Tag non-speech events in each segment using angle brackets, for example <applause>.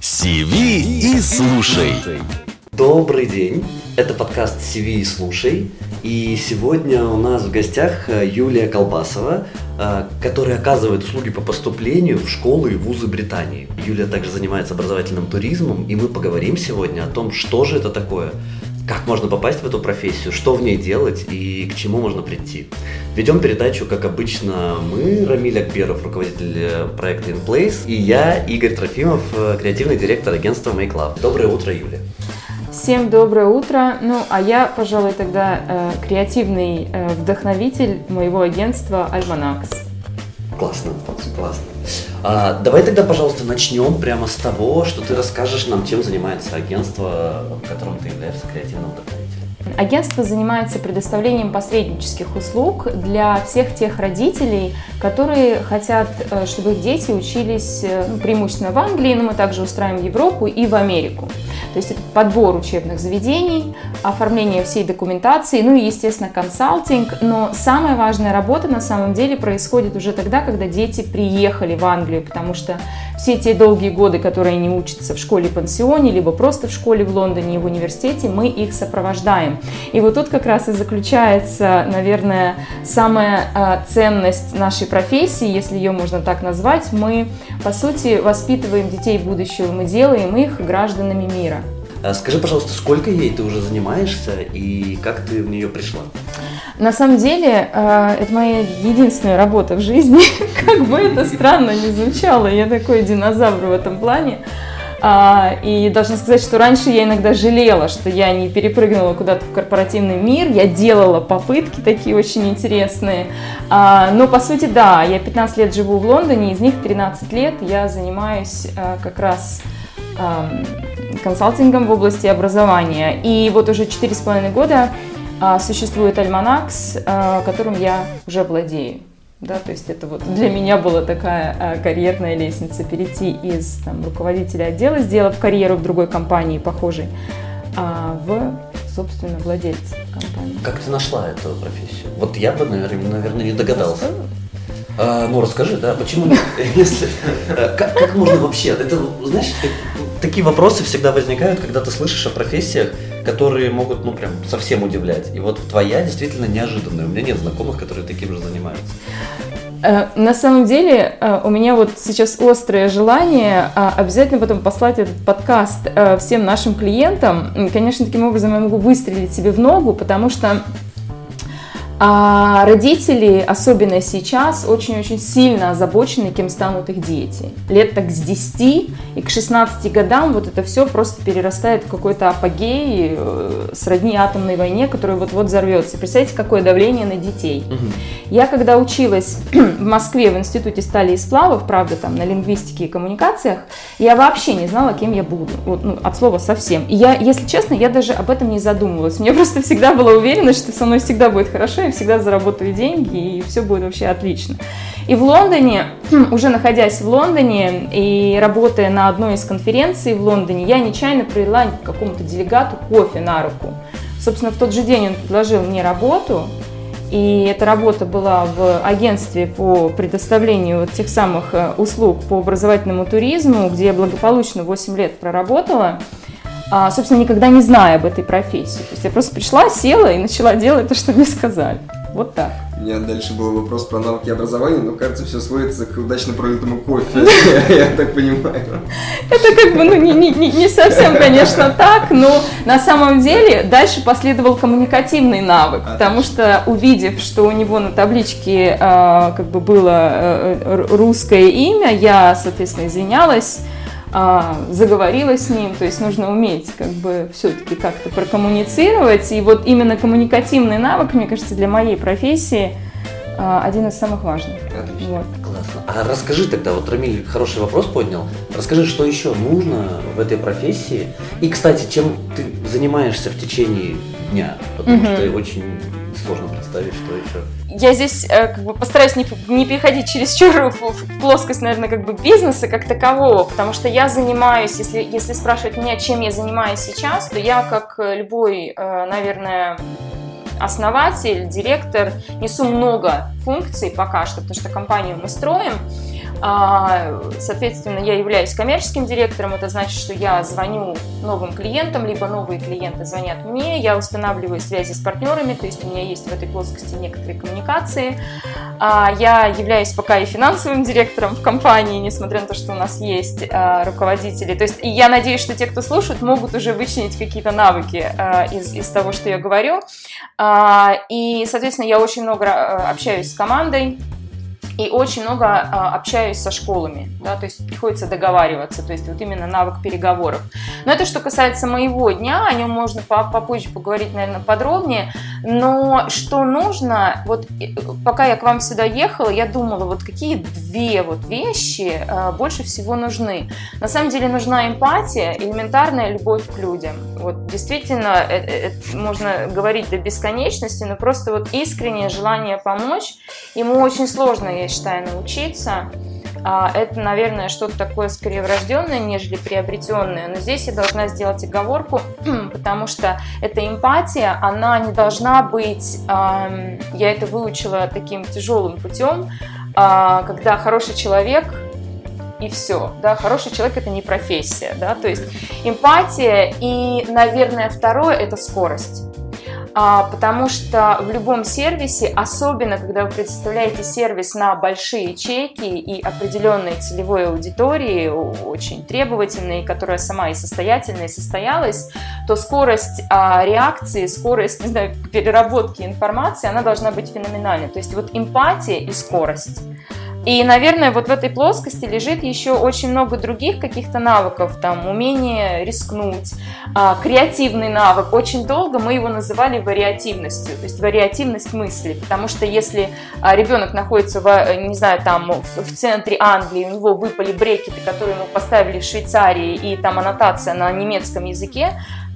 Сиви и слушай. Добрый день, это подкаст «CV и слушай», и сегодня у нас в гостях э, Юлия Колбасова, э, которая оказывает услуги по поступлению в школы и вузы Британии. Юлия также занимается образовательным туризмом, и мы поговорим сегодня о том, что же это такое, как можно попасть в эту профессию, что в ней делать и к чему можно прийти. Ведем передачу, как обычно, мы, Рамиль Акберов, руководитель э, проекта InPlace, и я, Игорь Трофимов, креативный директор агентства Make Love. Доброе утро, Юлия. Всем доброе утро. Ну, а я, пожалуй, тогда э, креативный э, вдохновитель моего агентства Альманакс. Классно, классно. А, давай тогда, пожалуйста, начнем прямо с того, что ты расскажешь нам, чем занимается агентство, в котором ты являешься креативным вдохновителем. Агентство занимается предоставлением посреднических услуг для всех тех родителей, которые хотят, э, чтобы их дети учились э, ну, преимущественно в Англии, но мы также устраиваем Европу и в Америку. То есть подбор учебных заведений, оформление всей документации, ну и, естественно, консалтинг. Но самая важная работа на самом деле происходит уже тогда, когда дети приехали в Англию, потому что все те долгие годы, которые они учатся в школе-пансионе, либо просто в школе в Лондоне и в университете, мы их сопровождаем. И вот тут как раз и заключается, наверное, самая а, ценность нашей профессии, если ее можно так назвать. Мы, по сути, воспитываем детей будущего, мы делаем их гражданами мира. А скажи, пожалуйста, сколько ей ты уже занимаешься и как ты в нее пришла? На самом деле, а, это моя единственная работа в жизни. <laughs> Как бы это странно не звучало, я такой динозавр в этом плане. А, и должна сказать, что раньше я иногда жалела, что я не перепрыгнула куда-то в корпоративный мир. Я делала попытки такие очень интересные. А, но по сути, да, я 15 лет живу в Лондоне, из них 13 лет я занимаюсь как раз консалтингом в области образования. И вот уже 4,5 года а, существует Альманакс, а, которым я уже владею. Да, то есть это вот для меня была такая а, карьерная лестница, перейти из там, руководителя отдела, сделав карьеру в другой компании похожей, в, собственно, владельца компании. Как ты нашла эту профессию? Вот я бы, наверное, наверное не догадался. А, ну, расскажи, да, почему нет? <laughs> Если, э, как, как можно вообще? Это, знаешь, такие вопросы всегда возникают, когда ты слышишь о профессиях, которые могут, ну, прям совсем удивлять. И вот твоя действительно неожиданная. У меня нет знакомых, которые таким же занимаются. Э, на самом деле э, у меня вот сейчас острое желание обязательно потом послать этот подкаст всем нашим клиентам. Конечно, таким образом я могу выстрелить себе в ногу, потому что а родители, особенно сейчас, очень-очень сильно озабочены, кем станут их дети. Лет так с 10 и к 16 годам вот это все просто перерастает в какой-то апогей э, сродни атомной войне, которая вот-вот взорвется. Представляете, какое давление на детей. Угу. Я когда училась <clears throat> в Москве в Институте стали и сплавов, правда, там на лингвистике и коммуникациях, я вообще не знала, кем я буду. Вот, ну, от слова совсем. И я, если честно, я даже об этом не задумывалась. Мне <laughs> просто всегда была уверенность, что со мной всегда будет хорошо, всегда заработаю деньги, и все будет вообще отлично. И в Лондоне, уже находясь в Лондоне и работая на одной из конференций в Лондоне, я нечаянно пролила какому-то делегату кофе на руку. Собственно, в тот же день он предложил мне работу, и эта работа была в агентстве по предоставлению вот тех самых э, услуг по образовательному туризму, где я благополучно 8 лет проработала собственно, никогда не зная об этой профессии. То есть я просто пришла, села и начала делать то, что мне сказали. Вот так. У меня дальше был вопрос про навыки образования, но кажется, все сводится к удачно пролитому кофе, <laughs> я так понимаю. Это как бы, ну, не, не, не совсем, конечно, так, но на самом деле дальше последовал коммуникативный навык, потому что увидев, что у него на табличке а, как бы было э, русское имя, я, соответственно, извинялась, а, заговорила с ним, то есть нужно уметь как бы все-таки как-то прокоммуницировать, и вот именно коммуникативный навык, мне кажется, для моей профессии а, один из самых важных. Отлично. Вот. Классно. А расскажи тогда, вот Рамиль хороший вопрос поднял, расскажи, что еще нужно в этой профессии, и, кстати, чем ты занимаешься в течение дня, потому угу. что очень сложно представить, что еще. Я здесь э, как бы постараюсь не, не переходить через в, в плоскость, наверное, как бы бизнеса как такового, потому что я занимаюсь, если, если спрашивать меня, чем я занимаюсь сейчас, то я, как любой, э, наверное, основатель, директор, несу много функций пока что, потому что компанию мы строим. А, соответственно, я являюсь коммерческим директором, это значит, что я звоню новым клиентам, либо новые клиенты звонят мне, я устанавливаю связи с партнерами, то есть у меня есть в этой плоскости некоторые коммуникации. А, я являюсь пока и финансовым директором в компании, несмотря на то, что у нас есть а, руководители. То есть я надеюсь, что те, кто слушает, могут уже вычленить какие-то навыки из, из того, что я говорю. И, соответственно, я очень много общаюсь с командой, и очень много а, общаюсь со школами, да, то есть приходится договариваться, то есть вот именно навык переговоров. Но это что касается моего дня, о нем можно попозже поговорить, наверное, подробнее. Но что нужно, вот пока я к вам сюда ехала, я думала, вот какие две вот вещи а, больше всего нужны. На самом деле нужна эмпатия, элементарная любовь к людям. Вот действительно, это, это можно говорить до бесконечности, но просто вот искреннее желание помочь. Ему очень сложно, я считаю, научиться. А, это, наверное, что-то такое скорее врожденное, нежели приобретенное. Но здесь я должна сделать оговорку, <clears throat> потому что эта эмпатия, она не должна быть, я это выучила таким тяжелым путем, а, когда хороший человек и все, да, хороший человек это не профессия, да, то есть эмпатия и, наверное, второе это скорость. А, потому что в любом сервисе, особенно когда вы предоставляете сервис на большие чеки и определенной целевой аудитории, очень требовательной, которая сама и состоятельная, и состоялась, то скорость а, реакции, скорость, <laughs> не знаю, переработки информации, она должна быть феноменальной. То есть вот эмпатия и скорость. И, наверное, вот в этой плоскости лежит еще очень много других каких-то навыков, там, умение рискнуть, а, креативный навык. Очень долго мы его называли вариативностью, то есть вариативность мысли, потому что если а, ребенок находится, в, не знаю, там, в центре Англии, у него выпали брекеты, которые ему поставили в Швейцарии, и там аннотация на немецком языке,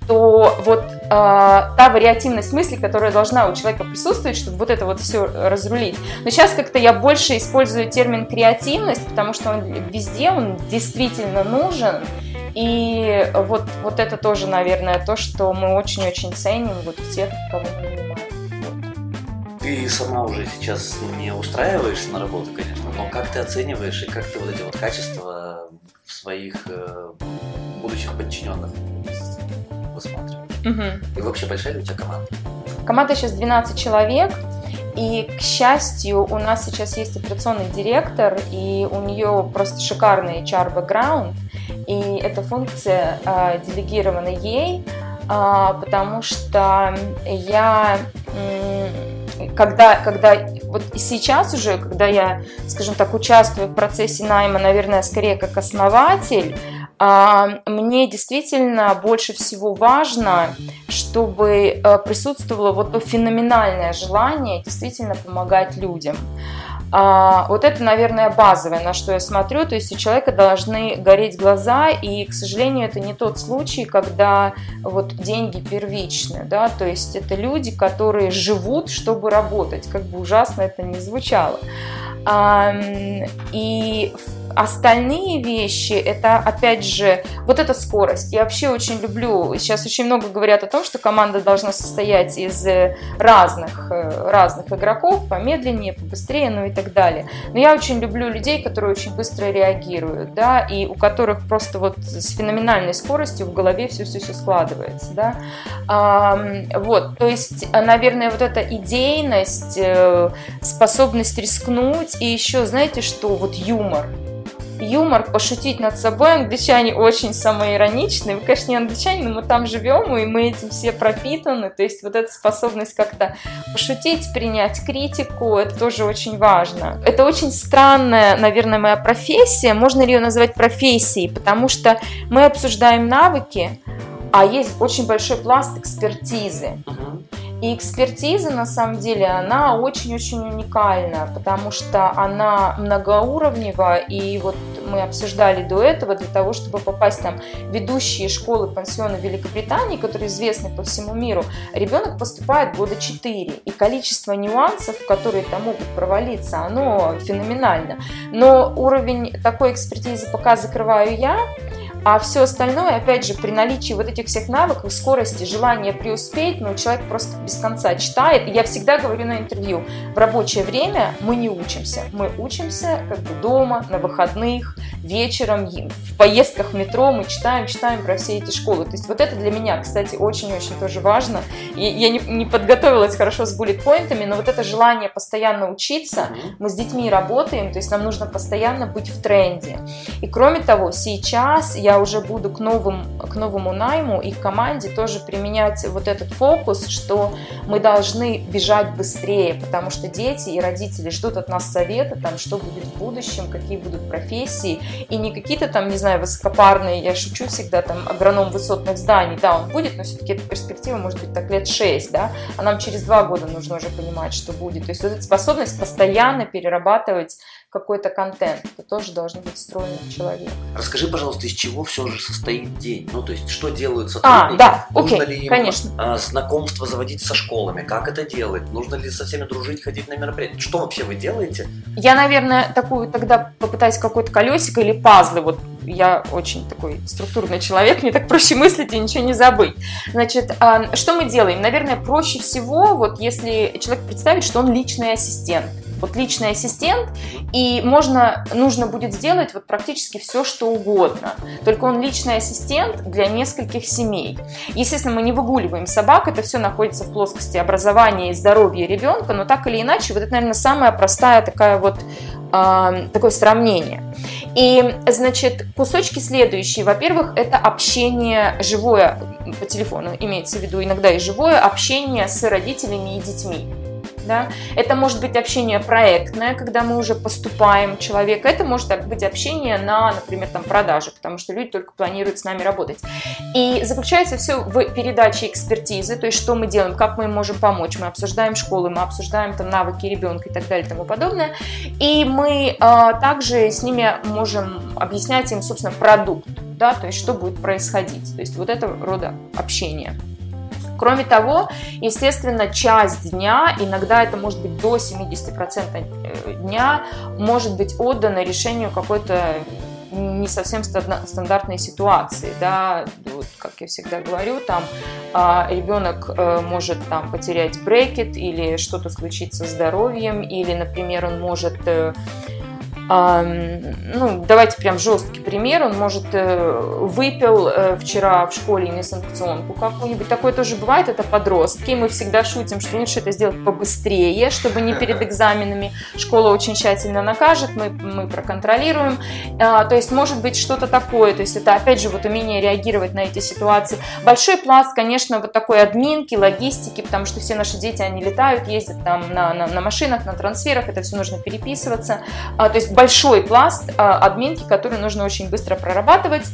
то вот э, та вариативность мысли, которая должна у человека присутствовать, чтобы вот это вот все разрулить. Но сейчас как-то я больше использую термин креативность, потому что он везде, он действительно нужен. И вот, вот это тоже, наверное, то, что мы очень-очень ценим вот в тех, кого мы нанимаем. Ты сама уже сейчас не устраиваешься на работу, конечно, но как ты оцениваешь и как ты вот эти вот качества в своих э, будущих подчиненных высматриваешь? Угу. И вообще большая ли у тебя команда? Команда сейчас 12 человек. И, к счастью, у нас сейчас есть операционный директор, и у нее просто шикарный HR-бэкграунд, и эта функция э, делегирована ей, э, потому что я, э, когда, когда вот сейчас уже, когда я, скажем так, участвую в процессе найма, наверное, скорее как основатель, мне действительно больше всего важно, чтобы э, присутствовало вот то феноменальное желание действительно помогать людям. А, вот это, наверное, базовое, на что я смотрю. То есть у человека должны гореть глаза, и, к сожалению, это не тот случай, когда вот деньги первичны, да, то есть это люди, которые живут, чтобы работать, как бы ужасно это ни звучало. И остальные вещи, это опять же вот эта скорость. Я вообще очень люблю, сейчас очень много говорят о том, что команда должна состоять из э, разных, э, разных игроков, помедленнее, побыстрее, ну и так далее. Но я очень люблю людей, которые очень быстро реагируют, да, и у которых просто вот с феноменальной скоростью в голове все-все-все складывается, да. Вот, то есть, наверное, вот эта идейность, э, способность рискнуть, и еще, знаете что, вот юмор – юмор, пошутить над собой. Англичане очень самоироничны. Вы, конечно, не англичане, но мы там живем, и мы этим все пропитаны. То есть вот эта способность как-то пошутить, принять критику, это тоже очень важно. Это очень странная, наверное, моя профессия. Можно ли ее назвать профессией? Потому что мы обсуждаем навыки, а есть очень большой пласт экспертизы. И экспертиза, на самом деле, она очень-очень уникальна, потому что она многоуровневая, и вот мы обсуждали до этого, для того, чтобы попасть там ведущие школы, пансионы Великобритании, которые известны по всему миру, ребенок поступает года 4, и количество нюансов, которые там могут провалиться, оно феноменально. Но уровень такой экспертизы пока закрываю я, А все остальное, опять же, при наличии вот этих всех навыков, скорости, желания преуспеть, ну, человек просто без конца читает. И я всегда говорю на интервью, в рабочее время мы не учимся. Мы учимся как бы дома, на выходных, вечером, в поездках в метро мы читаем, читаем про все эти школы. То есть вот это для меня, кстати, очень-очень тоже важно. И я не, не подготовилась хорошо с буллет-поинтами, но вот это желание постоянно учиться, мы с детьми работаем, то есть нам нужно постоянно быть в тренде. И кроме того, сейчас я уже буду к, новым, к новому найму и к команде тоже применять вот этот фокус, что мы должны бежать быстрее, потому что дети и родители ждут от нас совета, там, что будет в будущем, какие будут профессии, и не какие-то там, не знаю, высокопарные, я шучу всегда, там, агроном высотных зданий, да, он будет, но все-таки эта перспектива может быть так лет 6, да, а нам через два года нужно уже понимать, что будет. То есть вот эта способность постоянно перерабатывать какой-то контент. Это тоже должен быть встроен в человека. Расскажи, пожалуйста, из чего все же состоит день? Ну, то есть, что делают сотрудники? А, да, Нужно окей, ли им конечно. А, знакомство заводить со школами? Как это делать? Нужно ли со всеми дружить, ходить на мероприятия? Что вообще вы делаете? Я, наверное, такую тогда попытаюсь какой-то колесико или пазлы. Вот я очень такой структурный человек, мне так проще мыслить и ничего не забыть. Значит, а, что мы делаем? Наверное, проще всего, вот если человек представит, что он личный ассистент вот личный ассистент, и можно, нужно будет сделать вот практически все, что угодно. Только он личный ассистент для нескольких семей. Естественно, мы не выгуливаем собак, это все находится в плоскости образования и здоровья ребенка, но так или иначе, вот это, наверное, самая простая такая вот э, такое сравнение. И, значит, кусочки следующие. Во-первых, это общение живое по телефону, имеется в виду иногда и живое общение с родителями и детьми да? Это может быть общение проектное, когда мы уже поступаем человека, это может быть общение на, например, там, продаже, потому что люди только планируют с нами работать. И заключается все в передаче экспертизы, то есть что мы делаем, как мы им можем помочь, мы обсуждаем школы, мы обсуждаем там навыки ребенка и так далее и тому подобное, и мы а, также с ними можем объяснять им, собственно, продукт, да, то есть что будет происходить, то есть вот это рода общения. Кроме того, естественно, часть дня, иногда это может быть до 70% э, дня, может быть отдана решению какой-то не совсем стандартной ситуации, да, вот, как я всегда говорю, там а, ребенок а, может там потерять брекет или что-то случится с здоровьем, или, например, он может а, ну, давайте прям жесткий пример, он может э, выпил э, вчера в школе несанкционку какую-нибудь, такое тоже бывает, это подростки, мы всегда шутим, что лучше это сделать побыстрее, чтобы не перед экзаменами, школа очень тщательно накажет, мы, мы проконтролируем, а, то есть может быть что-то такое, то есть это опять же вот умение реагировать на эти ситуации. Большой пласт, конечно, вот такой админки, логистики, потому что все наши дети, они летают, ездят там на, на, на машинах, на трансферах, это все нужно переписываться, а, то есть большой пласт админки, который нужно очень быстро прорабатывать.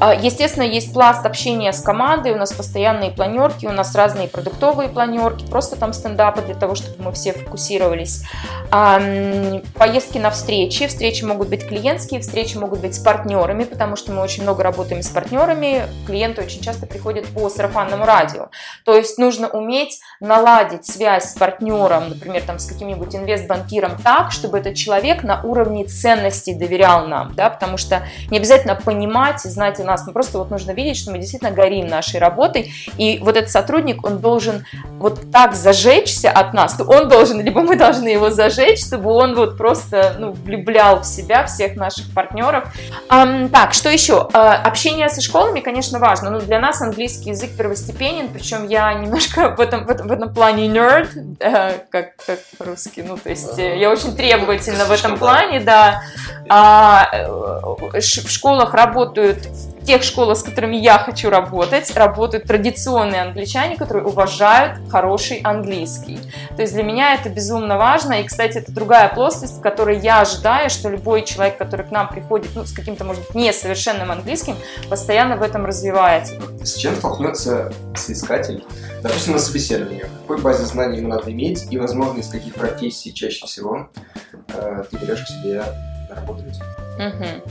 А, естественно, есть пласт общения с командой, у нас постоянные планерки, у нас разные продуктовые планерки, просто там стендапы для того, чтобы мы все фокусировались. Поездки на встречи, встречи могут быть клиентские, встречи могут быть с партнерами, потому что мы очень много работаем с партнерами, клиенты очень часто приходят по сарафанному радио. То есть нужно уметь наладить связь с партнером, например, там, с каким-нибудь инвестбанкиром так, чтобы этот человек на уровне ценностей доверял нам, да, потому что не обязательно понимать и знать нас, но просто вот нужно видеть, что мы действительно горим нашей работой, и вот этот сотрудник, он должен вот так зажечься от нас, он должен, либо мы должны его зажечь, чтобы он вот просто, ну, влюблял в себя всех наших партнеров. Um, так, что еще? Uh, общение со школами, конечно, важно, но для нас английский язык первостепенен, причем я немножко в этом, в этом, в этом плане nerd, uh, как, как по-русски, ну, то есть uh, я очень требовательна в этом плане, да. А, э, в школах работают тех школах, с которыми я хочу работать, работают традиционные англичане, которые уважают хороший английский. То есть для меня это безумно важно. И, кстати, это другая плоскость, в которой я ожидаю, что любой человек, который к нам приходит ну, с каким-то, может быть, несовершенным английским, постоянно в этом развивается. С чем столкнется соискатель, допустим, на собеседовании? Какой базе знаний ему надо иметь и, возможно, из каких профессий чаще всего э, ты берешь к себе работу? Угу.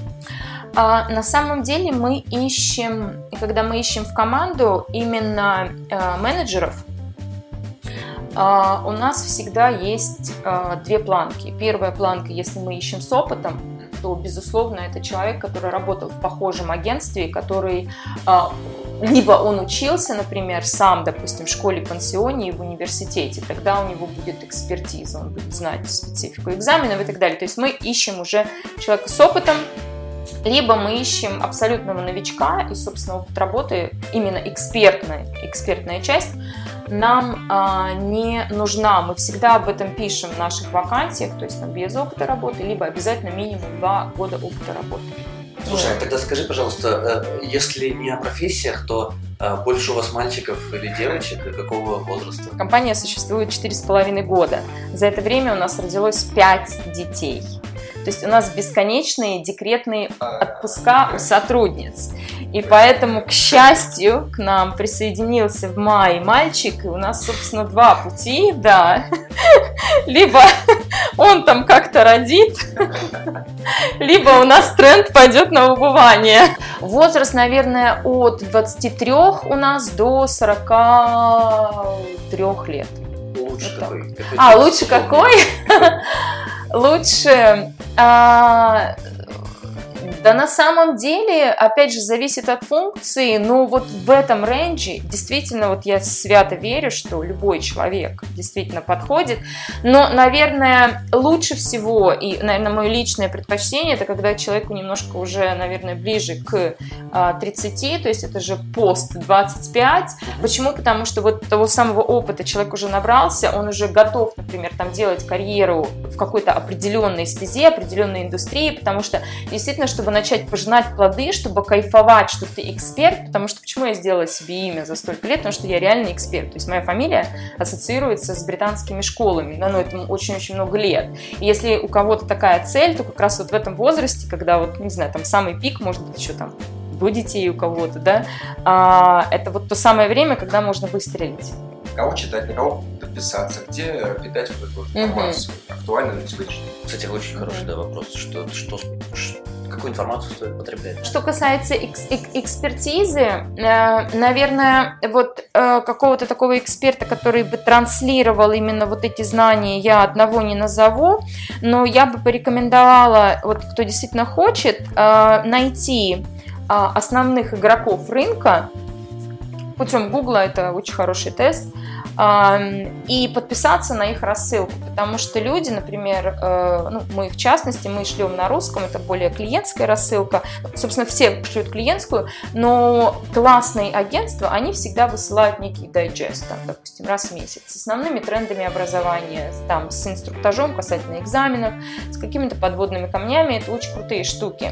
А, на самом деле мы ищем, когда мы ищем в команду именно а, менеджеров, а, у нас всегда есть а, две планки. Первая планка, если мы ищем с опытом, что, безусловно, это человек, который работал в похожем агентстве, который а, либо он учился, например, сам, допустим, в школе-пансионе и в университете, тогда у него будет экспертиза, он будет знать специфику экзаменов и так далее. То есть мы ищем уже человека с опытом, либо мы ищем абсолютного новичка, и, собственно, опыт работы, именно экспертная, экспертная часть, нам а, не нужна. Мы всегда об этом пишем в наших вакансиях, то есть там без опыта работы, либо обязательно минимум два года опыта работы. Слушай, а тогда скажи, пожалуйста, э, если не о профессиях, то э, больше у вас мальчиков или девочек, и какого возраста? Компания существует четыре с половиной года. За это время у нас родилось пять детей. То есть у нас бесконечные декретные отпуска у сотрудниц. И поэтому, к счастью, к нам присоединился в мае мальчик, и у нас, собственно, два пути, да. Либо он там как-то родит, либо у нас тренд пойдет на убывание. Возраст, наверное, от 23 у нас до 43 лет. Лучше Вот какой? А, лучше какой? Лучше... а, Да на самом деле, опять же, зависит от функции, но вот в этом рейнже действительно вот я свято верю, что любой человек действительно подходит. Но, наверное, лучше всего, и, наверное, мое личное предпочтение, это когда человеку немножко уже, наверное, ближе к а, 30, то есть это же пост 25. Почему? Потому что вот того самого опыта человек уже набрался, он уже готов, например, там делать карьеру в какой-то определенной стезе, определенной индустрии, потому что действительно, чтобы начать пожинать плоды, чтобы кайфовать, что ты эксперт, потому что почему я сделала себе имя за столько лет, потому что я реальный эксперт, то есть моя фамилия ассоциируется с британскими школами, да, ну этому очень-очень много лет. И если у кого-то такая цель, то как раз вот в этом возрасте, когда вот, не знаю, там самый пик, может быть, еще там до детей у кого-то, да, а, это вот то самое время, когда можно выстрелить. Кого читать, на кого подписаться, где питать вот эту вот информацию, актуальную на сегодняшний день. Кстати, очень хороший да, вопрос. Что, что, ш- какую информацию стоит потреблять? Что касается экс- эк- экспертизы, э, наверное, вот э, какого-то такого эксперта, который бы транслировал именно вот эти знания, я одного не назову, но я бы порекомендовала, вот кто действительно хочет, э, найти основных игроков рынка, путем Гугла, это очень хороший тест, и подписаться на их рассылку, потому что люди, например, э, ну, мы в частности, мы шлем на русском, это более клиентская рассылка, собственно, все шлют клиентскую, но классные агентства, они всегда высылают некий дайджест, там, допустим, раз в месяц, с основными трендами образования, там, с инструктажом касательно экзаменов, с какими-то подводными камнями, это очень крутые штуки.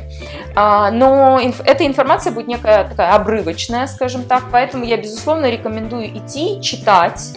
А, но эта информация будет некая такая обрывочная, скажем так, поэтому я, безусловно, рекомендую идти, читать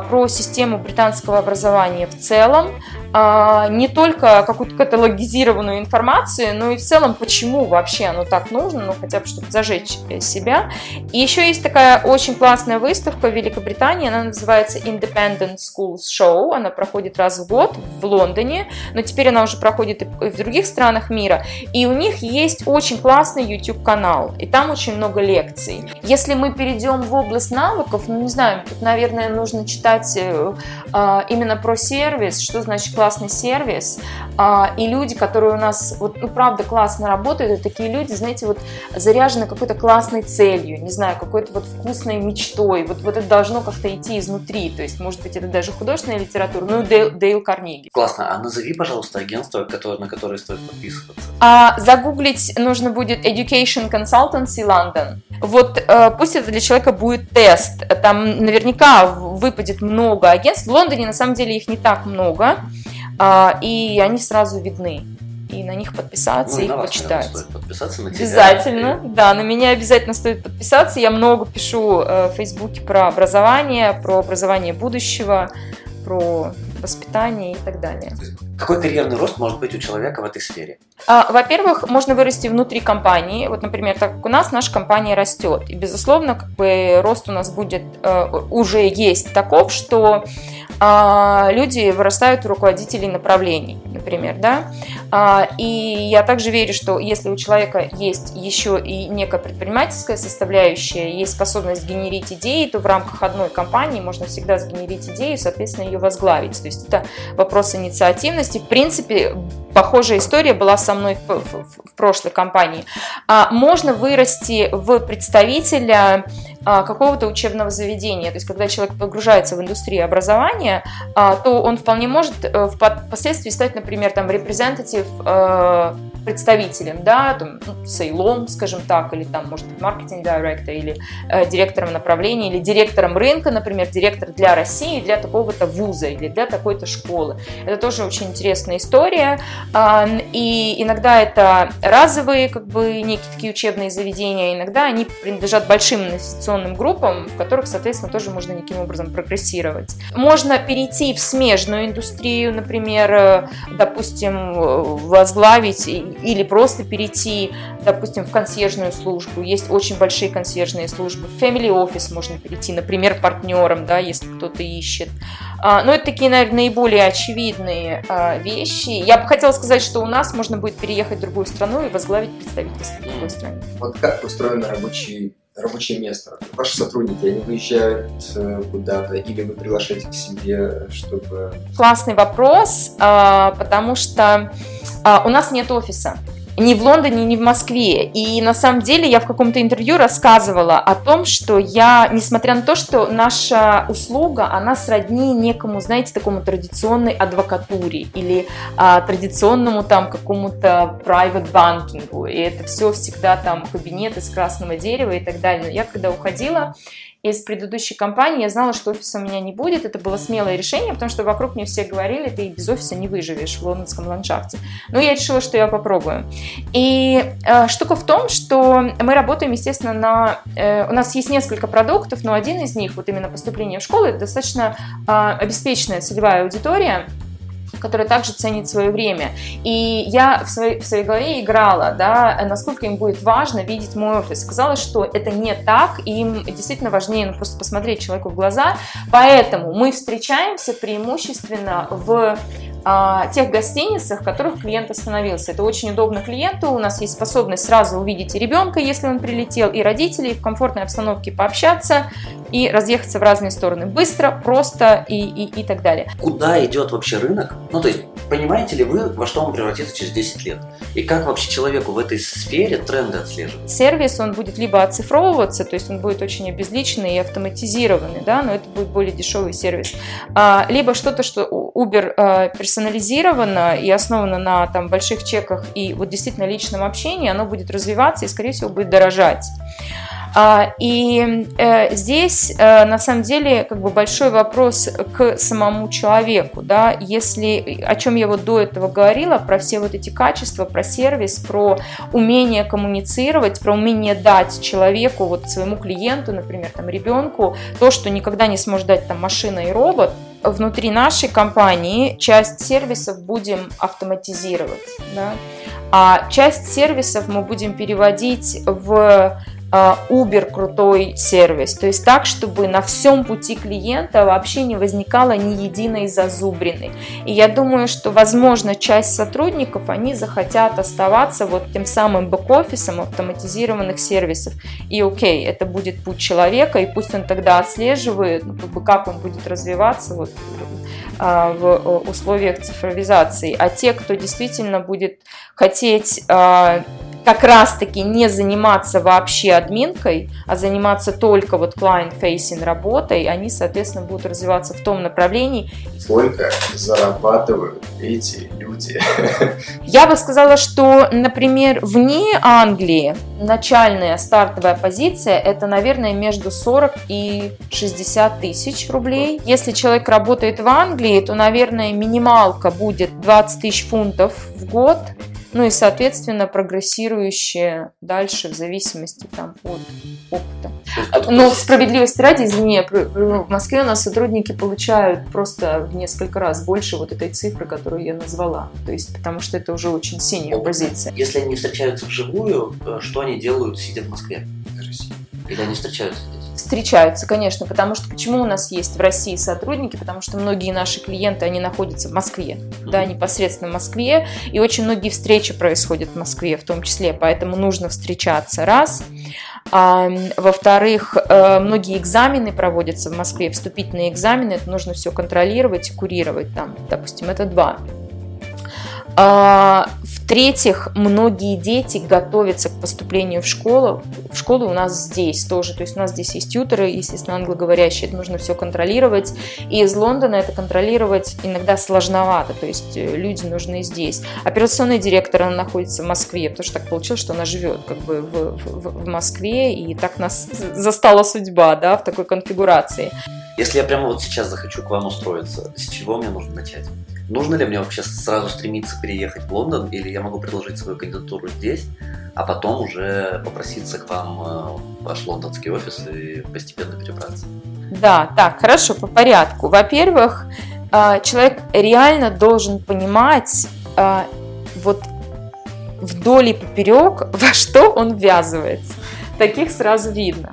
про систему британского образования в целом, а, не только какую-то каталогизированную информацию, но и в целом, почему вообще оно так нужно, ну хотя бы, чтобы зажечь э, себя. И еще есть такая очень классная выставка в Великобритании, она называется Independent Schools Show, она проходит раз в год в Лондоне, но теперь она уже проходит и в других странах мира, и у них есть очень классный YouTube-канал, и там очень много лекций. Если мы перейдем в область навыков, ну не знаю, тут, наверное, нужно читать э, а, именно про сервис, что значит классный сервис, а, и люди, которые у нас, вот, ну, правда, классно работают, это такие люди, знаете, вот заряжены какой-то классной целью, не знаю, какой-то вот вкусной мечтой, вот, вот это должно как-то идти изнутри, то есть, может быть, это даже художественная литература, ну, Дейл, Дейл Карнеги. Классно. А назови, пожалуйста, агентство, которое, на которое стоит подписываться. А загуглить нужно будет Education Consultancy London. Вот э, пусть это для человека будет тест. Там наверняка выпадет много агентств. В Лондоне на самом деле их не так много, и они сразу видны. И на них подписаться, Ну, и их на вас, наверное, почитать. стоит подписаться на тебя. Обязательно, да, на меня обязательно стоит подписаться. Я много пишу э, в Фейсбуке про образование, про образование будущего, про воспитание и так далее. Какой карьерный рост может быть у человека в этой сфере? А, Во-первых, можно вырасти внутри компании. Вот, например, так как у нас наша компания растет. И, безусловно, как бы рост у нас будет, э, уже есть таков, что а, люди вырастают руководителей направлений, например, да. А, И я также верю, что если у человека есть еще и некая предпринимательская составляющая, есть способность генерить идеи, то в рамках одной компании можно всегда сгенерить идею и, соответственно, ее возглавить. То есть это вопрос инициативности, есть, в принципе, похожая история была со мной в, в, в прошлой компании. А, можно вырасти в представителя какого-то учебного заведения. То есть, когда человек погружается в индустрию образования, а, то он вполне может э, впоследствии стать, например, там, репрезентатив э, представителем, да, там, ну, сейлом, скажем так, или там, может быть, маркетинг-директор, или э, директором направления, или директором рынка, например, директор для России, для такого-то вуза или для такой-то школы. Это тоже очень интересная история, э, и иногда это разовые, как бы, некие такие учебные заведения, иногда они принадлежат большим инвестиционным группам, в которых, соответственно, тоже можно неким образом прогрессировать. Можно перейти в смежную индустрию, например, э, допустим, возглавить или просто перейти, допустим, в консьержную службу. Есть очень большие консьержные службы. В family office можно перейти, например, партнером, да, если кто-то ищет. А, но это такие, наверное, наиболее очевидные а, вещи. Я бы хотела сказать, что у нас можно будет переехать в другую страну и возглавить представительство в другой стране. Вот как устроено рабочий рабочее место? Ваши сотрудники, они выезжают э, куда-то или вы приглашаете к себе, чтобы... Классный вопрос, а, потому что у нас нет офиса ни в Лондоне, ни в Москве. И на самом деле я в каком-то интервью рассказывала о том, что я, несмотря на то, что наша услуга, она сродни некому, знаете, такому традиционной адвокатуре или а, традиционному там какому-то private банкингу. И это все всегда там кабинет из красного дерева и так далее. Но я когда уходила, из предыдущей компании я знала, что офиса у меня не будет. Это было смелое решение, потому что вокруг мне все говорили, ты без офиса не выживешь в лондонском ландшафте. Но я решила, что я попробую. И э, штука в том, что мы работаем, естественно, на... Э, у нас есть несколько продуктов, но один из них, вот именно поступление в школу, это достаточно э, обеспеченная целевая аудитория, которая также ценит свое время. И я в своей, в своей голове играла, да, насколько им будет важно видеть мой офис. Сказала, что это не так, и им действительно важнее ну, просто посмотреть человеку в глаза. Поэтому мы встречаемся преимущественно в а, тех гостиницах, в которых клиент остановился. Это очень удобно клиенту, у нас есть способность сразу увидеть и ребенка, если он прилетел, и родителей, в комфортной обстановке пообщаться и разъехаться в разные стороны. Быстро, просто и, и, и так далее. Куда идет вообще рынок? Ну, то есть, понимаете ли вы, во что он превратится через 10 лет? И как вообще человеку в этой сфере тренды отслеживать? Сервис, он будет либо оцифровываться, то есть он будет очень обезличенный и автоматизированный, да, но это будет более дешевый сервис. А, либо что-то, что Uber а, персонализировано и основано на там, больших чеках и вот действительно личном общении, оно будет развиваться и, скорее всего, будет дорожать. А, и э, здесь э, на самом деле как бы большой вопрос к самому человеку, да, если о чем я вот до этого говорила про все вот эти качества, про сервис, про умение коммуницировать, про умение дать человеку вот своему клиенту, например, там ребенку то, что никогда не сможет дать там машина и робот, внутри нашей компании часть сервисов будем автоматизировать, да? а часть сервисов мы будем переводить в а, Uber крутой сервис. То есть так, чтобы на всем пути клиента вообще не возникало ни единой зазубрины. И я думаю, что, возможно, часть сотрудников, они захотят оставаться вот тем самым бэк-офисом автоматизированных сервисов. И окей, это будет путь человека, и пусть он тогда отслеживает, ну, как, бы, как он будет развиваться вот, а, в э, условиях цифровизации. А те, кто действительно будет хотеть как раз-таки не заниматься вообще админкой, а заниматься только вот client-facing работой, они, соответственно, будут развиваться в том направлении. Сколько зарабатывают эти люди? Я бы сказала, что, например, вне Англии начальная стартовая позиция это, наверное, между 40 и 60 тысяч рублей. Если человек работает в Англии, то, наверное, минималка будет 20 тысяч фунтов в год ну и, соответственно, прогрессирующие дальше в зависимости там, от опыта. Но справедливости ради, извини, в Москве у нас сотрудники получают просто в несколько раз больше вот этой цифры, которую я назвала. То есть, потому что это уже очень синяя позиция. Если они встречаются вживую, э, что они делают, сидя в Москве? Или они встречаются? Встречаются, конечно, потому что почему у нас есть в России сотрудники, потому что многие наши клиенты, они находятся в Москве, да, непосредственно в Москве, и очень многие встречи происходят в Москве в том числе, поэтому нужно встречаться, раз. А, во-вторых, э, многие экзамены проводятся в Москве, вступительные экзамены, это нужно все контролировать, курировать там, допустим, это два. А, В-третьих, многие дети готовятся к поступлению в школу. В школу у нас здесь тоже. То есть у нас здесь есть тьютеры, естественно, англоговорящие. Это нужно все контролировать. И из Лондона это контролировать иногда сложновато. То есть э, люди нужны здесь. Операционный директор, она находится в Москве, потому что так получилось, что она живет как бы в, в, в Москве. И так нас застала судьба, да, в такой конфигурации. Если я прямо вот сейчас захочу к вам устроиться, с чего мне нужно начать? Нужно ли мне вообще сразу стремиться переехать в Лондон, или я могу предложить свою кандидатуру здесь, а потом уже попроситься к вам э, в ваш лондонский офис и постепенно перебраться? Да, так, хорошо, по порядку. Во-первых, э, человек реально должен понимать э, вот вдоль и поперек, <laughs> во что он ввязывается. Таких сразу видно.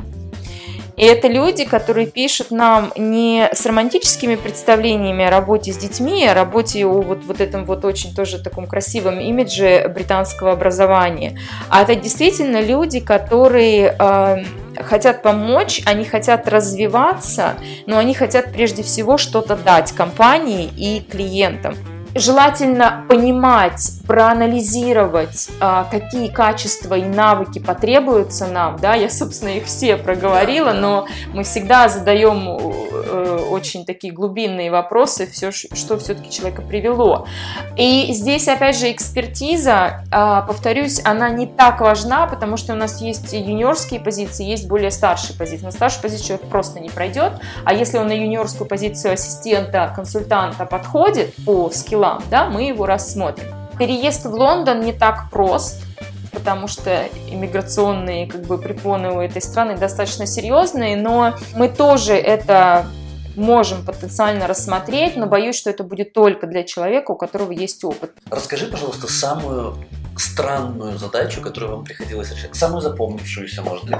И это люди, которые пишут нам не с романтическими представлениями о работе с детьми, о работе о вот, вот этом вот очень тоже таком красивом имидже британского образования, а это действительно люди, которые э, хотят помочь, они хотят развиваться, но они хотят прежде всего что-то дать компании и клиентам. Желательно понимать, проанализировать, а, какие качества и навыки потребуются нам. Да? Я, собственно, их все проговорила, но мы всегда задаем э, очень такие глубинные вопросы, все, что все-таки человека привело. И здесь, опять же, экспертиза, а, повторюсь, она не так важна, потому что у нас есть юниорские позиции, есть более старшие позиции. На старшую позицию человек просто не пройдет, а если он на юниорскую позицию ассистента, консультанта подходит по скиллам, да, мы его рассмотрим. Переезд в Лондон не так прост, потому что иммиграционные как бы препоны у этой страны достаточно серьезные, но мы тоже это можем потенциально рассмотреть, но боюсь, что это будет только для человека, у которого есть опыт. Расскажи, пожалуйста, самую странную задачу, которую вам приходилось решать, самую запомнившуюся, может быть?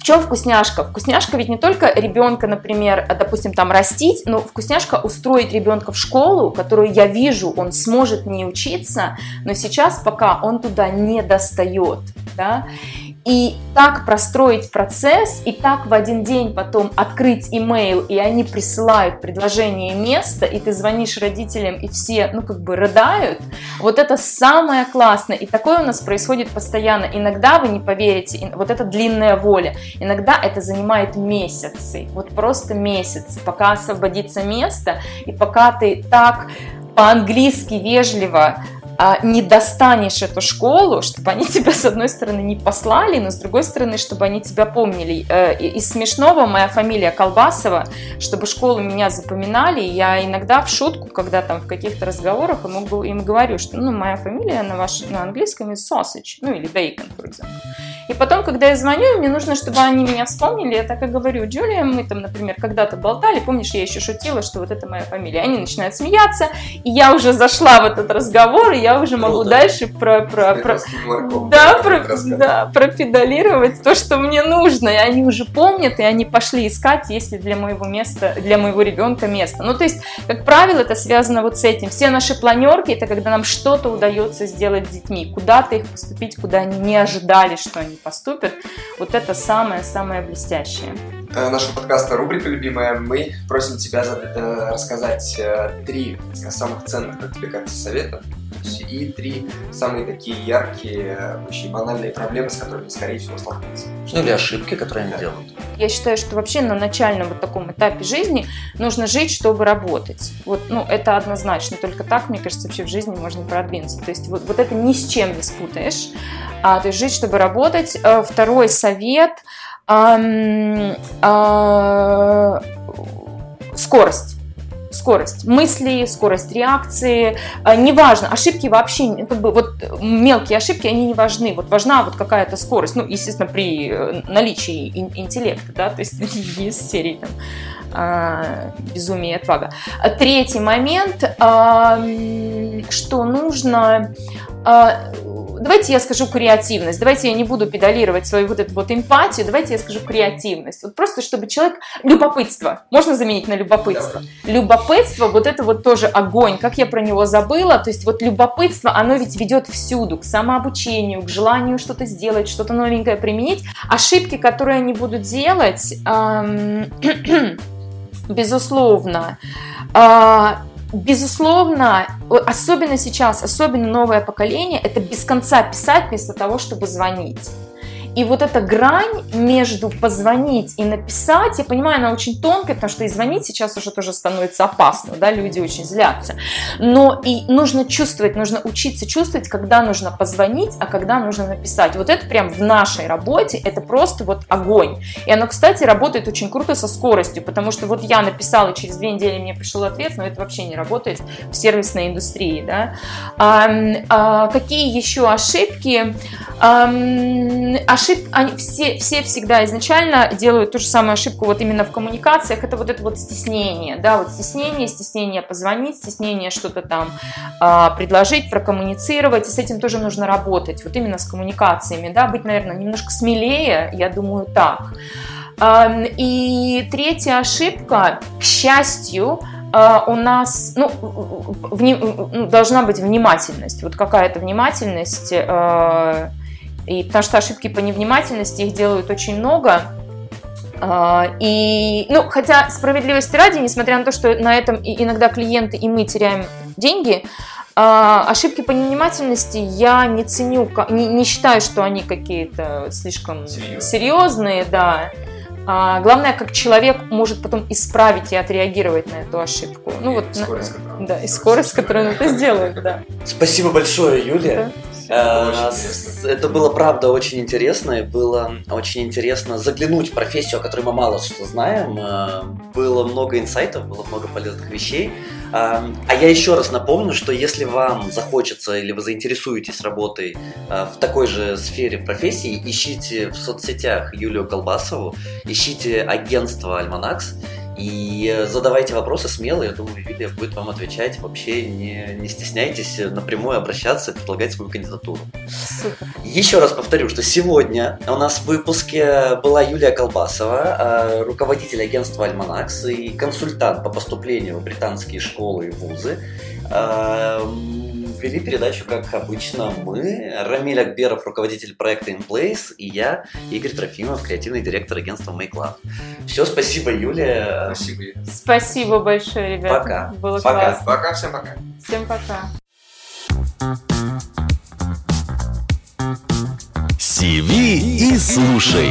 В чем вкусняшка? Вкусняшка ведь не только ребенка, например, допустим, там растить, но вкусняшка устроить ребенка в школу, которую я вижу, он сможет не учиться, но сейчас пока он туда не достает, да, и так простроить процесс, и так в один день потом открыть имейл, и они присылают предложение места, и ты звонишь родителям, и все, ну, как бы рыдают. Вот это самое классное. И такое у нас происходит постоянно. Иногда вы не поверите, вот это длинная воля. Иногда это занимает месяцы, вот просто месяцы, пока освободится место, и пока ты так по-английски вежливо а, не достанешь эту школу, чтобы они <laughs> тебя, с одной стороны, не послали, но с другой стороны, чтобы они тебя помнили. Э, из смешного моя фамилия Колбасова, чтобы школу меня запоминали, я иногда в шутку, когда там в каких-то разговорах им, им говорю, что ну, моя фамилия на, ваш, на английском sausage, ну или bacon, for example. И потом, когда я звоню, мне нужно, чтобы они меня вспомнили, я так и говорю, Джулия, мы там, например, когда-то болтали, помнишь, я еще шутила, что вот это моя фамилия. Они начинают смеяться, и я уже зашла в этот разговор, и я уже могу Круто. дальше про, про, про, да, про, да, пропедалировать то, что мне нужно. И они уже помнят, и они пошли искать, есть ли для моего места, для моего ребенка место. Ну, то есть, как правило, это связано вот с этим. Все наши планерки, это когда нам что-то удается сделать с детьми, куда-то их поступить, куда они не ожидали, что они поступят. Вот это самое-самое блестящее. Э, наша подкаста рубрика любимая. Мы просим тебя э, рассказать э, три самых ценных для тебя кажется совета и три самые такие яркие, очень банальные проблемы, с которыми, скорее всего, столкнутся. Ну или ошибки, которые они делают. Я считаю, что вообще на начальном вот таком этапе жизни нужно жить, чтобы работать. Вот, ну, это однозначно. Только так, мне кажется, вообще в жизни можно продвинуться. То есть вот, вот это ни с чем не спутаешь. А, то есть жить, чтобы работать. Э, второй совет а, а, скорость скорость мысли, скорость реакции, а, неважно, ошибки вообще, как бы вот мелкие ошибки, они не важны, вот важна вот какая-то скорость, ну, естественно, при э, наличии интеллекта, да, то есть <laughs> из серии там а, безумие и отвага. Третий момент, а, что нужно давайте я скажу креативность, давайте я не буду педалировать свою вот эту вот эмпатию, давайте я скажу креативность. Вот просто, чтобы человек... Любопытство. Можно заменить на любопытство? Давай. Любопытство, вот это вот тоже огонь. Как я про него забыла. То есть вот любопытство, оно ведь ведет всюду, к самообучению, к желанию что-то сделать, что-то новенькое применить. Ошибки, которые они будут делать, эм, <clears throat> безусловно, э, безусловно, особенно сейчас, особенно новое поколение, это без конца писать вместо того, чтобы звонить. И вот эта грань между позвонить и написать, я понимаю, она очень тонкая, потому что и звонить сейчас уже тоже становится опасно, да, люди очень злятся. Но и нужно чувствовать, нужно учиться чувствовать, когда нужно позвонить, а когда нужно написать. Вот это прям в нашей работе, это просто вот огонь. И оно, кстати, работает очень круто со скоростью, потому что вот я написала, и через две недели мне пришел ответ, но это вообще не работает в сервисной индустрии, да. А, а, какие еще ошибки? А, ошибки, они все, все всегда изначально делают ту же самую ошибку вот именно в коммуникациях, это вот это вот стеснение, да, вот стеснение, стеснение позвонить, стеснение что-то там э, предложить, прокоммуницировать, и с этим тоже нужно работать, вот именно с коммуникациями, да, быть, наверное, немножко смелее, я думаю, так. Э, и третья ошибка, к счастью, у нас ну, вни, ну, должна быть внимательность, вот какая-то внимательность, э, и потому что ошибки по невнимательности их делают очень много. А, и, ну, хотя справедливости ради, несмотря на то, что на этом иногда клиенты и мы теряем деньги, а, ошибки по невнимательности я не ценю, не, не считаю, что они какие-то слишком Серьезно. серьезные, да. А, главное, как человек может потом исправить и отреагировать на эту ошибку. Ну и вот, скорость, на, да, и скорость, с которой он это сделает, да. Спасибо большое, Юлия. Э, это было, правда, очень интересно. И было очень интересно заглянуть в профессию, о которой мы мало что знаем. Э, было много инсайтов, было много полезных вещей. Э, а я еще раз напомню, что если вам захочется или вы заинтересуетесь работой в такой же сфере профессии, ищите в соцсетях Юлию Колбасову, ищите агентство Альманакс и задавайте вопросы смело, я думаю, Юлия будет вам отвечать. Вообще не, не стесняйтесь напрямую обращаться и предлагать свою кандидатуру. Супер. Еще раз повторю, что сегодня у нас в выпуске была Юлия Колбасова, а, руководитель агентства Альманакс и консультант по поступлению в британские школы и вузы. Вели передачу, как обычно, мы, Рамиль Акберов, руководитель проекта InPlace, и я, Игорь Трофимов, креативный директор агентства Make Love. Все, спасибо, Юлия. Спасибо. Спасибо большое, ребята. Пока. Было пока. классно. Пока, всем пока. Всем пока. Сиви и слушай.